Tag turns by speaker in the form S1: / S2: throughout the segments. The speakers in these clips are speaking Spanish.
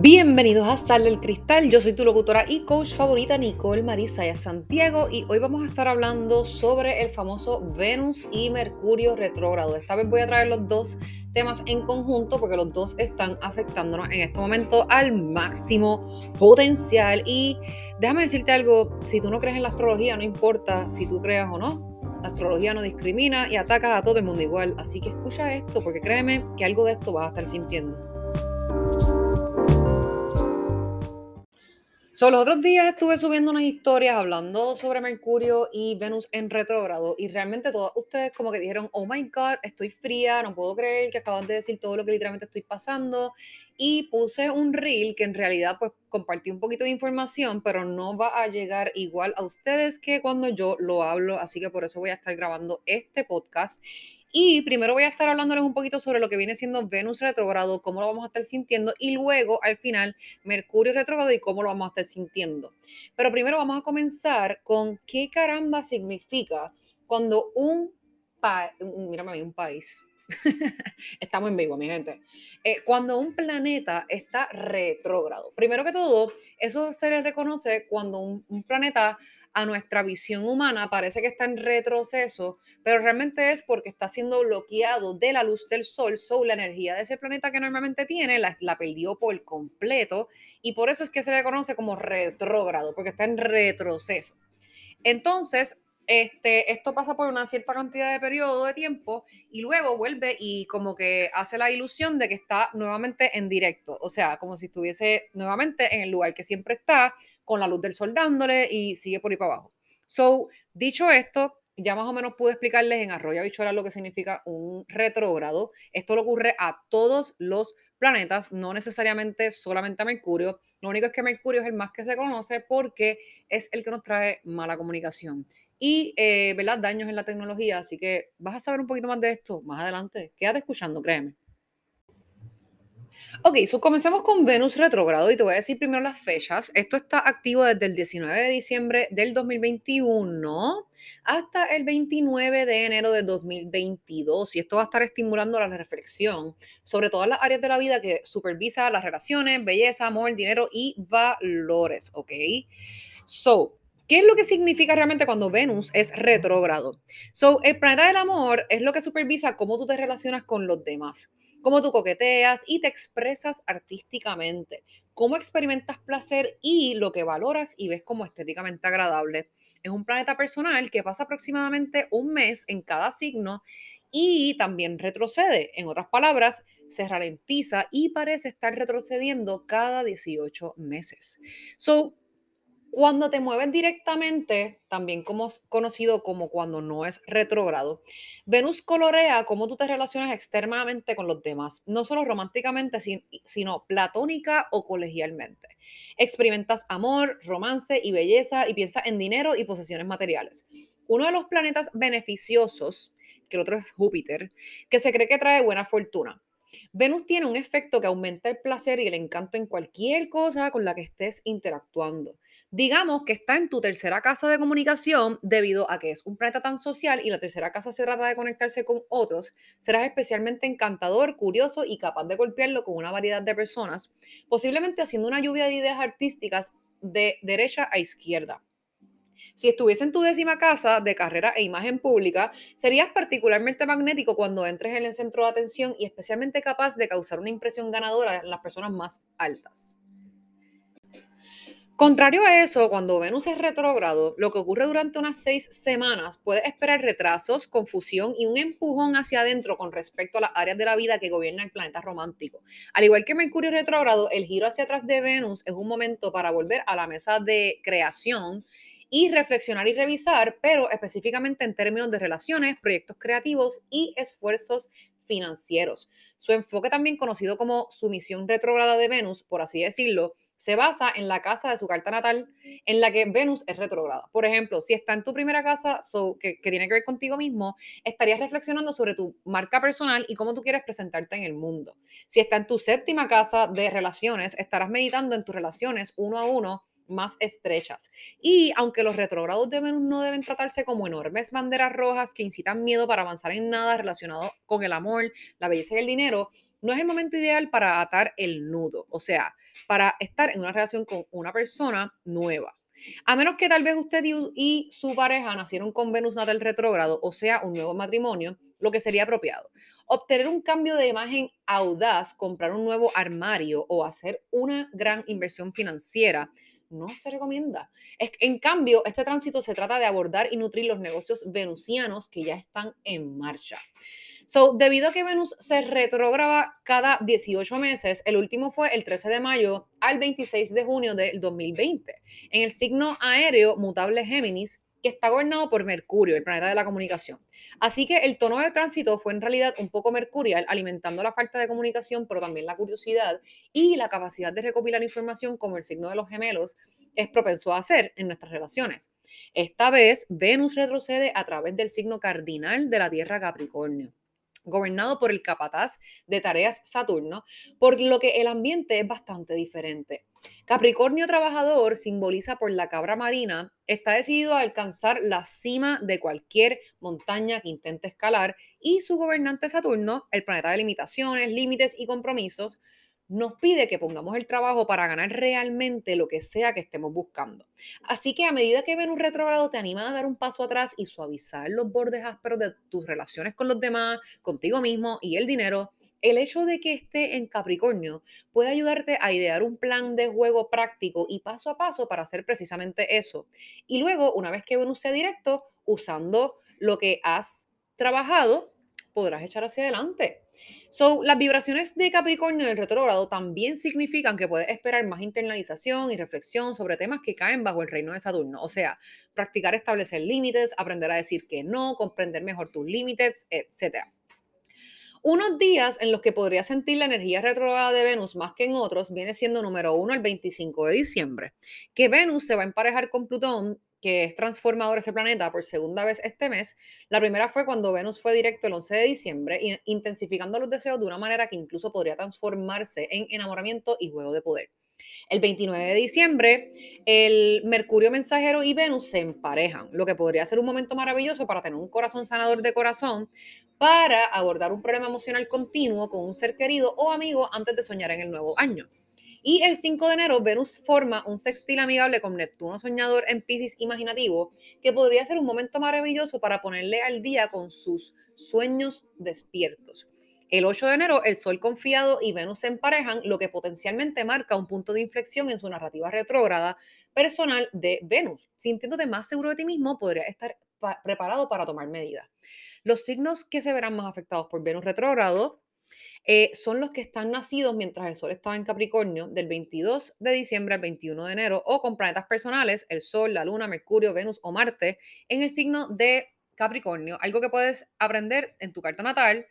S1: Bienvenidos a Sal del Cristal, yo soy tu locutora y coach favorita Nicole Marisaya Santiago y hoy vamos a estar hablando sobre el famoso Venus y Mercurio retrógrado. Esta vez voy a traer los dos temas en conjunto porque los dos están afectándonos en este momento al máximo potencial y déjame decirte algo, si tú no crees en la astrología, no importa si tú creas o no, la astrología no discrimina y ataca a todo el mundo igual, así que escucha esto porque créeme que algo de esto vas a estar sintiendo. So, los otros días estuve subiendo unas historias hablando sobre Mercurio y Venus en retrógrado y realmente todos ustedes como que dijeron, oh my god, estoy fría, no puedo creer que acabas de decir todo lo que literalmente estoy pasando y puse un reel que en realidad pues compartí un poquito de información, pero no va a llegar igual a ustedes que cuando yo lo hablo, así que por eso voy a estar grabando este podcast y primero voy a estar hablándoles un poquito sobre lo que viene siendo Venus retrógrado, cómo lo vamos a estar sintiendo y luego al final Mercurio retrógrado y cómo lo vamos a estar sintiendo. Pero primero vamos a comenzar con qué caramba significa cuando un país, mírame un país, Estamos en vivo, mi gente. Eh, cuando un planeta está retrógrado, primero que todo, eso se le reconoce cuando un planeta a nuestra visión humana parece que está en retroceso, pero realmente es porque está siendo bloqueado de la luz del sol, so la energía de ese planeta que normalmente tiene la, la perdió por completo y por eso es que se le conoce como retrógrado, porque está en retroceso. Entonces, este, esto pasa por una cierta cantidad de periodo de tiempo y luego vuelve y como que hace la ilusión de que está nuevamente en directo, o sea, como si estuviese nuevamente en el lugar que siempre está, con la luz del sol dándole y sigue por ahí para abajo. So, dicho esto, ya más o menos pude explicarles en Arroyo Bichuela lo que significa un retrógrado. Esto le ocurre a todos los planetas, no necesariamente solamente a Mercurio. Lo único es que Mercurio es el más que se conoce porque es el que nos trae mala comunicación y eh, ¿verdad? daños en la tecnología. Así que vas a saber un poquito más de esto más adelante. Quédate escuchando, créeme. Ok, so comencemos con Venus retrógrado y te voy a decir primero las fechas. Esto está activo desde el 19 de diciembre del 2021 hasta el 29 de enero del 2022 y esto va a estar estimulando la reflexión sobre todas las áreas de la vida que supervisa las relaciones, belleza, amor, dinero y valores, ¿ok? So, ¿Qué es lo que significa realmente cuando Venus es retrógrado? So, el planeta del amor es lo que supervisa cómo tú te relacionas con los demás, cómo tú coqueteas y te expresas artísticamente, cómo experimentas placer y lo que valoras y ves como estéticamente agradable. Es un planeta personal que pasa aproximadamente un mes en cada signo y también retrocede. En otras palabras, se ralentiza y parece estar retrocediendo cada 18 meses. So, cuando te mueves directamente, también como conocido como cuando no es retrógrado, Venus colorea cómo tú te relacionas externamente con los demás, no solo románticamente, sino platónica o colegialmente. Experimentas amor, romance y belleza y piensas en dinero y posesiones materiales. Uno de los planetas beneficiosos, que el otro es Júpiter, que se cree que trae buena fortuna. Venus tiene un efecto que aumenta el placer y el encanto en cualquier cosa con la que estés interactuando. Digamos que está en tu tercera casa de comunicación debido a que es un planeta tan social y la tercera casa se trata de conectarse con otros, serás especialmente encantador, curioso y capaz de golpearlo con una variedad de personas, posiblemente haciendo una lluvia de ideas artísticas de derecha a izquierda. Si estuviese en tu décima casa de carrera e imagen pública, serías particularmente magnético cuando entres en el centro de atención y especialmente capaz de causar una impresión ganadora en las personas más altas. Contrario a eso, cuando Venus es retrógrado, lo que ocurre durante unas seis semanas puede esperar retrasos, confusión y un empujón hacia adentro con respecto a las áreas de la vida que gobierna el planeta romántico. Al igual que Mercurio retrógrado, el giro hacia atrás de Venus es un momento para volver a la mesa de creación y reflexionar y revisar, pero específicamente en términos de relaciones, proyectos creativos y esfuerzos financieros. Su enfoque también conocido como sumisión retrógrada de Venus, por así decirlo, se basa en la casa de su carta natal en la que Venus es retrógrada. Por ejemplo, si está en tu primera casa que, que, tiene que ver contigo mismo, estarías reflexionando sobre tu marca personal y cómo tú quieres presentarte en el mundo. Si está en tu séptima casa de relaciones, estarás meditando en tus relaciones uno a uno más estrechas. Y aunque los retrógrados de Venus no deben tratarse como enormes banderas rojas que incitan miedo para avanzar en nada relacionado con el amor, la belleza y el dinero, no es el momento ideal para atar el nudo. O sea, para estar en una relación con una persona nueva. A menos que tal vez usted y, su pareja nacieron con Venus natal retrógrado, o sea, un nuevo matrimonio, lo que sería apropiado. Obtener un cambio de imagen audaz, comprar un nuevo armario o hacer una gran inversión financiera no se recomienda. En cambio, este tránsito se trata de abordar y nutrir los negocios venusianos que ya están en marcha. So, debido a que Venus se retrograba cada 18 meses, el último fue el 13 de mayo al 26 de junio del 2020, en el signo aéreo mutable Géminis, está gobernado por Mercurio, el planeta de la comunicación. Así que el tono de tránsito fue en realidad un poco mercurial, alimentando la falta de comunicación, pero también la curiosidad y la capacidad de recopilar información como el signo de los gemelos es propenso a hacer en nuestras relaciones. Esta vez, Venus retrocede a través del signo cardinal de la Tierra Capricornio gobernado por el capataz de tareas Saturno, por lo que el ambiente es bastante diferente. Capricornio trabajador, simboliza por la cabra marina, está decidido a alcanzar la cima de cualquier montaña que intente escalar y su gobernante Saturno, el planeta de limitaciones, límites y compromisos, nos pide que pongamos el trabajo para ganar realmente lo que sea que estemos buscando. Así que a medida que Venus retrógrado te anima a dar un paso atrás y suavizar los bordes ásperos de tus relaciones con los demás, contigo mismo y el dinero, el hecho de que esté en Capricornio puede ayudarte a idear un plan de juego práctico y paso a paso para hacer precisamente eso. Y luego, una vez que Venus sea directo, usando lo que has trabajado, podrás echar hacia adelante. So, las vibraciones de Capricornio del retrógrado también significan que puedes esperar más internalización y reflexión sobre temas que caen bajo el reino de Saturno. O sea, practicar establecer límites, aprender a decir que no, comprender mejor tus límites, etc. Unos días en los que podría sentir la energía retrógrada de Venus más que en otros viene siendo número uno el 25 de diciembre, que Venus se va a emparejar con Plutón que es transformador ese planeta por segunda vez este mes. La primera fue cuando Venus fue directo el 11 de diciembre, intensificando los deseos de una manera que incluso podría transformarse en enamoramiento y juego de poder. El 29 de diciembre, el Mercurio mensajero y Venus se emparejan, lo que podría ser un momento maravilloso para tener un corazón sanador de corazón, para abordar un problema emocional continuo con un ser querido o amigo antes de soñar en el nuevo año. Y el 5 de enero, Venus forma un sextil amigable con Neptuno soñador en Pisces imaginativo, que podría ser un momento maravilloso para ponerle al día con sus sueños despiertos. El 8 de enero, el Sol confiado y Venus se emparejan, lo que potencialmente marca un punto de inflexión en su narrativa retrógrada personal de Venus. Sintiéndote más seguro de ti mismo, podría estar preparado para tomar medidas. Los signos que se verán más afectados por Venus retrógrado eh, son los que están nacidos mientras el Sol estaba en Capricornio del 22 de diciembre al 21 de enero o con planetas personales, el Sol, la Luna, Mercurio, Venus o Marte en el signo de Capricornio, algo que puedes aprender en tu carta natal.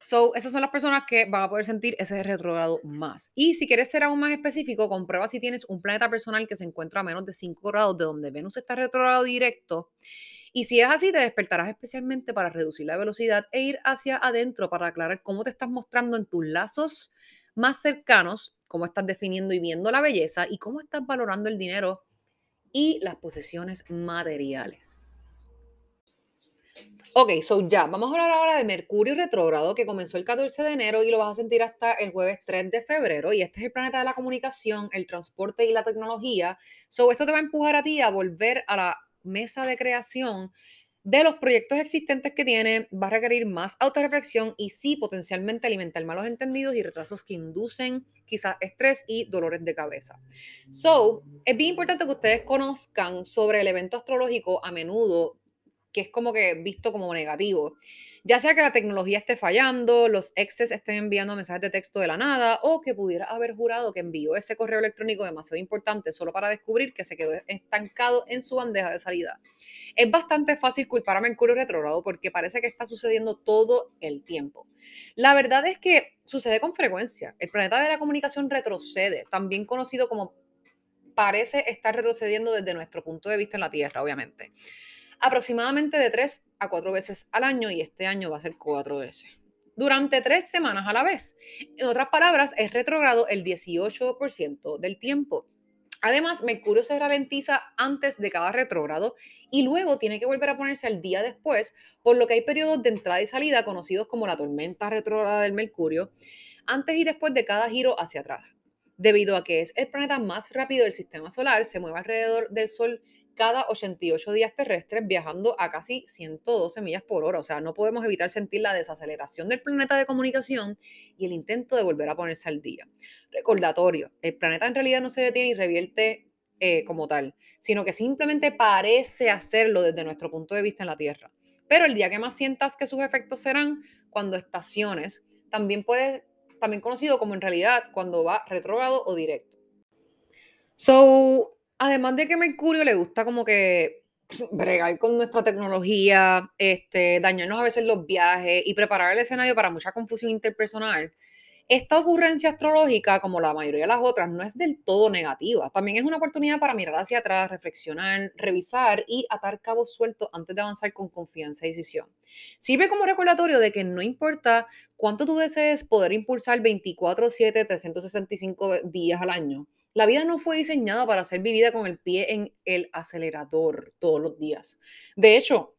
S1: So, esas son las personas que van a poder sentir ese retrogrado más. Y si quieres ser aún más específico, comprueba si tienes un planeta personal que se encuentra a menos de 5 grados de donde Venus está retrogrado directo y si es así, te despertarás especialmente para reducir la velocidad e ir hacia adentro para aclarar cómo te estás mostrando en tus lazos más cercanos, cómo estás definiendo y viendo la belleza y cómo estás valorando el dinero y las posesiones materiales. Ok, so ya, vamos a hablar ahora de Mercurio retrógrado que comenzó el 14 de enero y lo vas a sentir hasta el jueves 3 de febrero. Y este es el planeta de la comunicación, el transporte y la tecnología. So, esto te va a empujar a ti a volver a la mesa de creación de los proyectos existentes que tiene, va a requerir más autorreflexión y sí potencialmente alimentar malos entendidos y retrasos que inducen quizás estrés y dolores de cabeza. So, es bien importante que ustedes conozcan sobre el evento astrológico a menudo, que es como que visto como negativo ya sea que la tecnología esté fallando, los exes estén enviando mensajes de texto de la nada o que pudiera haber jurado que envió ese correo electrónico demasiado importante solo para descubrir que se quedó estancado en su bandeja de salida. Es bastante fácil culpar a Mercurio retrógrado porque parece que está sucediendo todo el tiempo. La verdad es que sucede con frecuencia. El planeta de la comunicación retrocede, también conocido como parece estar retrocediendo desde nuestro punto de vista en la Tierra, obviamente aproximadamente de tres a cuatro veces al año y este año va a ser cuatro veces. Durante tres semanas a la vez. En otras palabras, es retrogrado el 18% del tiempo. Además, Mercurio se ralentiza antes de cada retrógrado y luego tiene que volver a ponerse al día después, por lo que hay periodos de entrada y salida conocidos como la tormenta retrógrada del Mercurio, antes y después de cada giro hacia atrás. Debido a que es el planeta más rápido del sistema solar, se mueve alrededor del Sol cada 88 días terrestres viajando a casi 112 millas por hora. O sea, no podemos evitar sentir la desaceleración del planeta de comunicación y el intento de volver a ponerse al día. Recordatorio, el planeta en realidad no se detiene y revierte eh, como tal, sino que simplemente parece hacerlo desde nuestro punto de vista en la Tierra. Pero el día que más sientas que sus efectos serán cuando estaciones, también puede, también conocido como en realidad cuando va retrógrado o directo. So, Además de que Mercurio le gusta como que bregar con nuestra tecnología, este, dañarnos a veces los viajes y preparar el escenario para mucha confusión interpersonal. Esta ocurrencia astrológica, como la mayoría de las otras, no es del todo negativa. También es una oportunidad para mirar hacia atrás, reflexionar, revisar y atar cabos sueltos antes de avanzar con confianza y decisión. Sirve como recordatorio de que no importa cuánto tú desees poder impulsar 24/7, 365 días al año, la vida no fue diseñada para ser vivida con el pie en el acelerador todos los días. De hecho,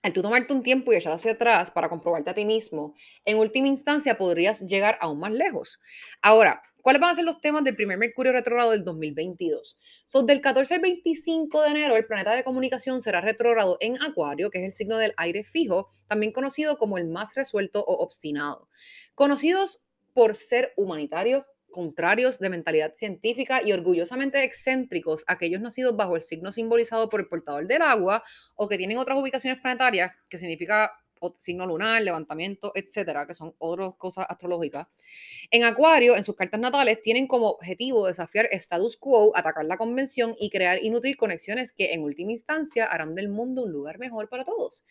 S1: al tú tomarte un tiempo y echar hacia atrás para comprobarte a ti mismo, en última instancia podrías llegar aún más lejos. Ahora, ¿cuáles van a ser los temas del primer Mercurio retrógrado del 2022? Son del 14 al 25 de enero, el planeta de comunicación será retrógrado en Acuario, que es el signo del aire fijo, también conocido como el más resuelto o obstinado. Conocidos por ser humanitarios, contrarios de mentalidad científica y orgullosamente excéntricos, aquellos nacidos bajo el signo simbolizado por el portador del agua o que tienen otras ubicaciones planetarias, que significa signo lunar, levantamiento, etcétera, que son otras cosas astrológicas. En Acuario, en sus cartas natales, tienen como objetivo desafiar status quo, atacar la convención y crear y nutrir conexiones que en última instancia harán del mundo un lugar mejor para todos.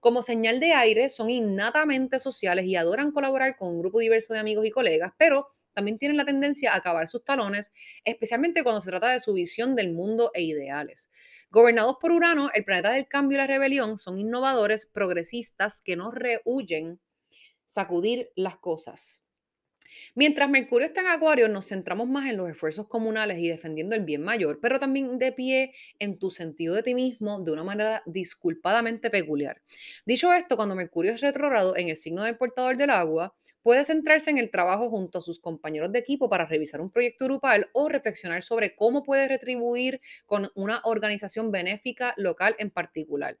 S1: Como señal de aire, son innatamente sociales y adoran colaborar con un grupo diverso de amigos y colegas, pero también tienen la tendencia a acabar sus talones, especialmente cuando se trata de su visión del mundo e ideales. Gobernados por Urano, el planeta del cambio y la rebelión son innovadores, progresistas que no rehuyen sacudir las cosas. Mientras Mercurio está en Acuario, nos centramos más en los esfuerzos comunales y defendiendo el bien mayor, pero también de pie en tu sentido de ti mismo de una manera disculpadamente peculiar. Dicho esto, cuando Mercurio es retrógrado en el signo del portador del agua, puede centrarse en el trabajo junto a sus compañeros de equipo para revisar un proyecto grupal o reflexionar sobre cómo puede retribuir con una organización benéfica local en particular.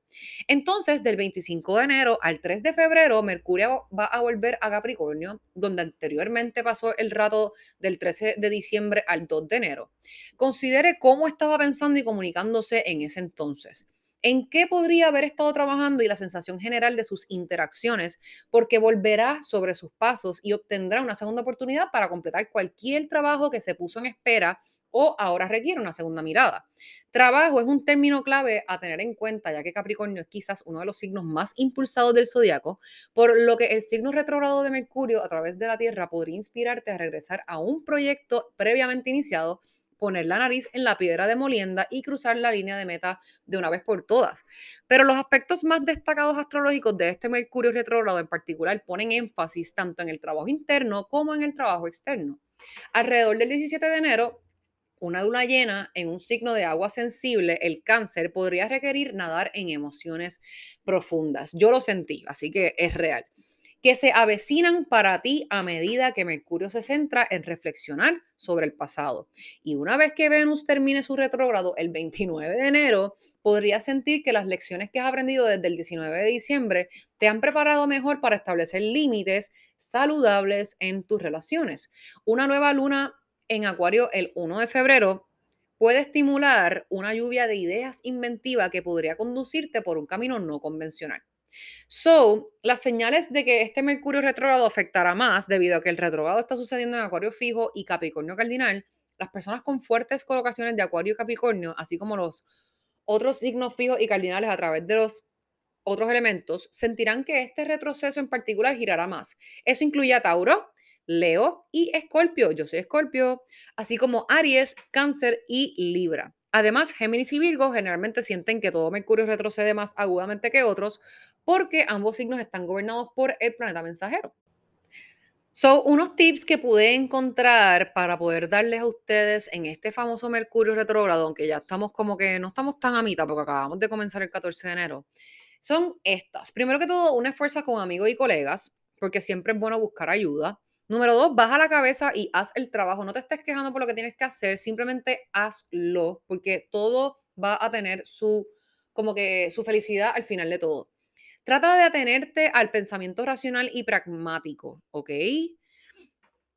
S1: Entonces, del 25 de enero al 3 de febrero, Mercurio va a volver a Capricornio, donde anteriormente pasó el rato del 13 de diciembre al 2 de enero. Considere cómo estaba pensando y comunicándose en ese entonces en qué podría haber estado trabajando y la sensación general de sus interacciones, porque volverá sobre sus pasos y obtendrá una segunda oportunidad para completar cualquier trabajo que se puso en espera o ahora requiere una segunda mirada. Trabajo es un término clave a tener en cuenta, ya que Capricornio es quizás uno de los signos más impulsados del zodiaco, por lo que el signo retrogrado de Mercurio a través de la Tierra podría inspirarte a regresar a un proyecto previamente iniciado poner la nariz en la piedra de molienda y cruzar la línea de meta de una vez por todas. Pero los aspectos más destacados astrológicos de este Mercurio retrógrado en particular ponen énfasis tanto en el trabajo interno como en el trabajo externo. Alrededor del 17 de enero, una luna llena en un signo de agua sensible, el cáncer, podría requerir nadar en emociones profundas. Yo lo sentí, así que es real que se avecinan para ti a medida que Mercurio se centra en reflexionar sobre el pasado. Y una vez que Venus termine su retrógrado el 29 de enero, podrías sentir que las lecciones que has aprendido desde el 19 de diciembre te han preparado mejor para establecer límites saludables en tus relaciones. Una nueva luna en Acuario el 1 de febrero puede estimular una lluvia de ideas inventiva que podría conducirte por un camino no convencional. So, las señales de que este Mercurio retrógrado afectará más debido a que el retrógrado está sucediendo en Acuario fijo y Capricornio cardinal, las personas con fuertes colocaciones de Acuario y Capricornio, así como los otros signos fijos y cardinales a través de los otros elementos, sentirán que este retroceso en particular girará más. Eso incluye a Tauro, Leo y Escorpio. Yo soy Escorpio, así como Aries, Cáncer y Libra. Además, Géminis y Virgo generalmente sienten que todo Mercurio retrocede más agudamente que otros porque ambos signos están gobernados por el planeta mensajero. Son unos tips que pude encontrar para poder darles a ustedes en este famoso Mercurio retrógrado, aunque ya estamos como que no estamos tan a mitad porque acabamos de comenzar el 14 de enero, son estas. Primero que todo, una esfuerzo con amigos y colegas, porque siempre es bueno buscar ayuda. Número dos, baja la cabeza y haz el trabajo. No te estés quejando por lo que tienes que hacer, simplemente hazlo, porque todo va a tener su, como que su felicidad al final de todo. Trata de atenerte al pensamiento racional y pragmático, ¿ok?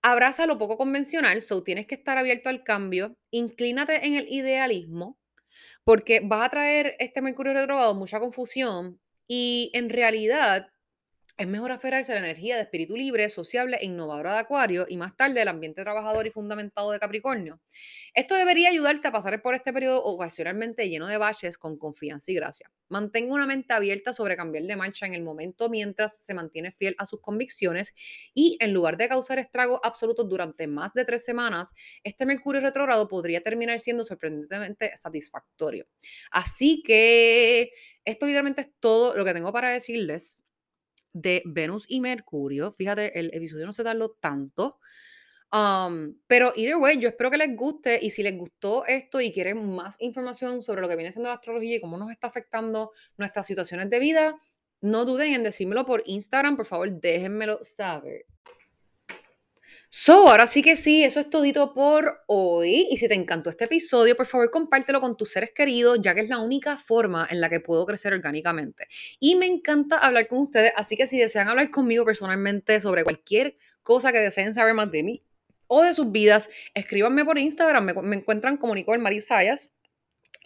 S1: Abraza lo poco convencional, so tienes que estar abierto al cambio, inclínate en el idealismo, porque va a traer este Mercurio retrógrado mucha confusión y en realidad es mejor aferrarse a la energía de espíritu libre, sociable e innovadora de Acuario y más tarde el ambiente trabajador y fundamentado de Capricornio. Esto debería ayudarte a pasar por este periodo ocasionalmente lleno de baches con confianza y gracia. Mantenga una mente abierta sobre cambiar de marcha en el momento mientras se mantiene fiel a sus convicciones y en lugar de causar estragos absolutos durante más de tres semanas, este Mercurio retrógrado podría terminar siendo sorprendentemente satisfactorio. Así que esto literalmente es todo lo que tengo para decirles de Venus y Mercurio. Fíjate, el episodio no se tardó tanto. Um, pero either way, yo espero que les guste y si les gustó esto y quieren más información sobre lo que viene siendo la astrología y cómo nos está afectando nuestras situaciones de vida, no duden en decírmelo por Instagram, por favor, déjenmelo saber. So, ahora sí que sí, eso es todito por hoy. Y si te encantó este episodio, por favor, compártelo con tus seres queridos, ya que es la única forma en la que puedo crecer orgánicamente. Y me encanta hablar con ustedes, así que si desean hablar conmigo personalmente sobre cualquier cosa que deseen saber más de mí o de sus vidas, escríbanme por Instagram, me, encuentran como Nicole Marisayas.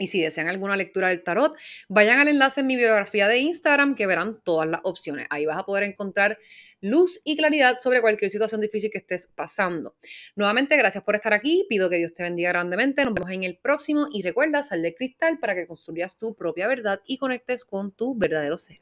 S1: Y si desean alguna lectura del tarot, vayan al enlace en mi biografía de Instagram que verán todas las opciones. Ahí vas a poder encontrar luz y claridad sobre cualquier situación difícil que estés pasando. Nuevamente, gracias por estar aquí. Pido que Dios te bendiga grandemente. Nos vemos en el próximo y recuerda, sal de cristal para que construyas tu propia verdad y conectes con tu verdadero ser.